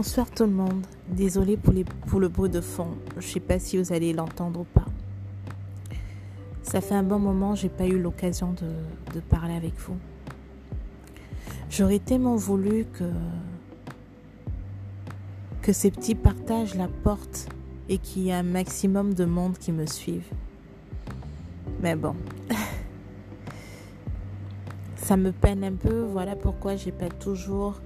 Bonsoir tout le monde. Désolée pour, le bruit de fond. Je sais pas si vous allez l'entendre ou pas. Ça fait un bon moment, j'ai pas eu l'occasion de, de parler avec vous. J'aurais tellement voulu que que ces petits partages la portent et qu'il y ait un maximum de monde qui me suive. Mais bon, ça me peine un peu. Voilà pourquoi j'ai pas toujours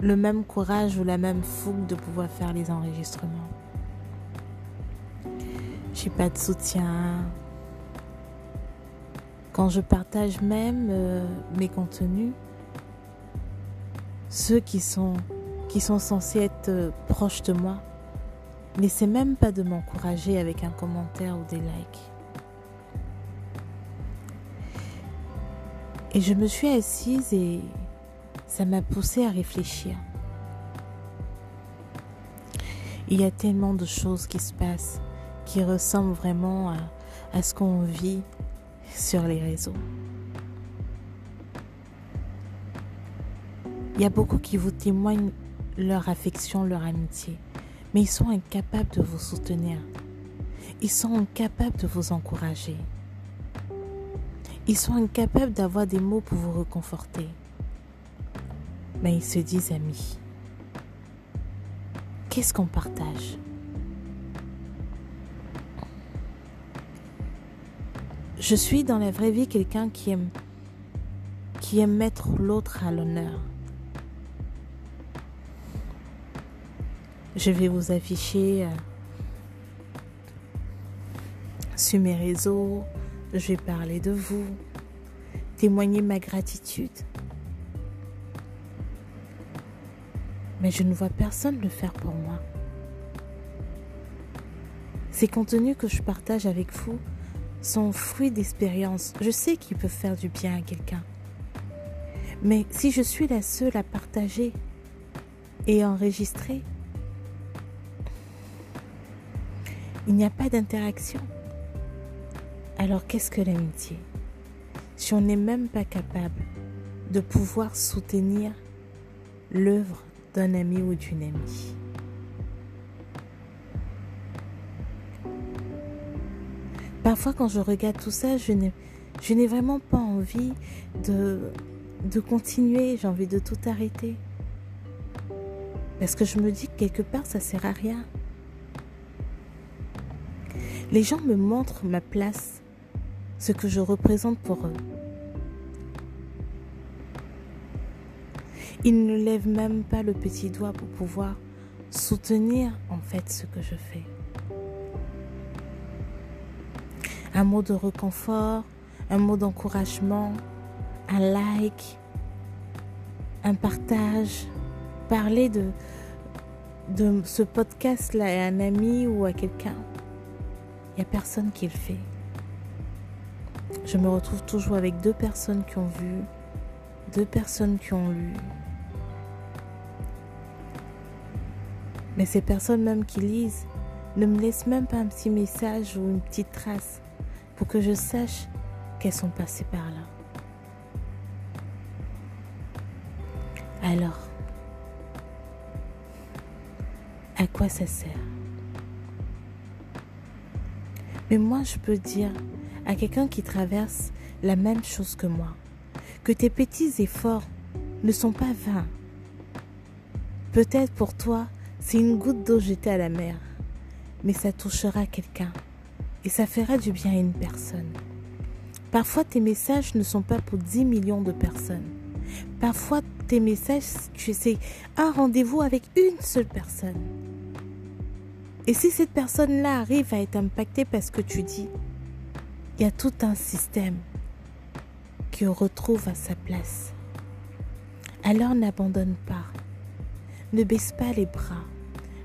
le même courage ou la même fougue de pouvoir faire les enregistrements. J'ai pas de soutien. Quand je partage même euh, mes contenus, ceux qui sont qui sont censés être euh, proches de moi n'essaient même pas de m'encourager avec un commentaire ou des likes. Et je me suis assise et ça m'a poussé à réfléchir. Il y a tellement de choses qui se passent qui ressemblent vraiment à, à ce qu'on vit sur les réseaux. Il y a beaucoup qui vous témoignent leur affection, leur amitié, mais ils sont incapables de vous soutenir. Ils sont incapables de vous encourager. Ils sont incapables d'avoir des mots pour vous reconforter. Mais ils se disent amis. Qu'est-ce qu'on partage? Je suis dans la vraie vie quelqu'un qui aime qui aime mettre l'autre à l'honneur. Je vais vous afficher euh, sur mes réseaux, je vais parler de vous, témoigner ma gratitude. Mais je ne vois personne le faire pour moi. Ces contenus que je partage avec vous sont fruits d'expériences. Je sais qu'ils peuvent faire du bien à quelqu'un. Mais si je suis la seule à partager et enregistrer, il n'y a pas d'interaction. Alors qu'est-ce que l'amitié? Si on n'est même pas capable de pouvoir soutenir l'œuvre d'un ami ou d'une amie. Parfois quand je regarde tout ça, je n'ai, vraiment pas envie de, de continuer, j'ai envie de tout arrêter. Parce que je me dis que quelque part, ça sert à rien. Les gens me montrent ma place, ce que je représente pour eux. Ils ne lèvent même pas le petit doigt pour pouvoir soutenir en fait ce que je fais. Un mot de réconfort, un mot d'encouragement, un like, un partage, parler de, de ce podcast-là à un ami ou à quelqu'un. Il n'y a personne qui le fait. Je me retrouve toujours avec deux personnes qui ont vu, deux personnes qui ont lu. Mais ces personnes même qui lisent ne me laissent même pas un petit message ou une petite trace pour que je sache qu'elles sont passées par là. Alors, à quoi ça sert? Mais moi, je peux dire à quelqu'un qui traverse la même chose que moi, que tes petits efforts ne sont pas vains. Peut-être pour toi, c'est une goutte d'eau jetée à la mer, mais ça touchera quelqu'un et ça fera du bien à une personne. Parfois, tes messages ne sont pas pour 10 millions de personnes. Parfois, tes messages, tu un rendez-vous avec une seule personne. Et si cette personne-là arrive à être impactée par ce que tu dis, il y a tout un système qui retrouve à sa place. Alors n'abandonne pas. Ne baisse pas les bras.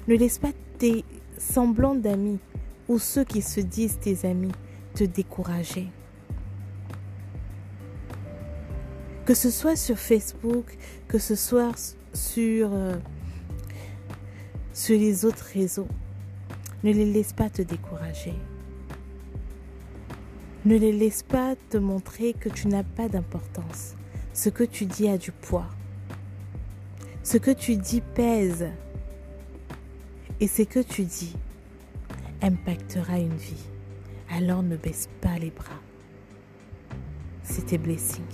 Ne laisse pas tes semblants d'amis ou ceux qui se disent tes amis te décourager. Que ce soit sur Facebook, que ce soit sur, euh, sur les autres réseaux. Ne les laisse pas te décourager. Ne les laisse pas te montrer que tu n'as pas d'importance. Ce que tu dis a du poids. Ce que tu dis pèse. Et ce que tu dis impactera une vie. Alors ne baisse pas les bras. C'était Blessing.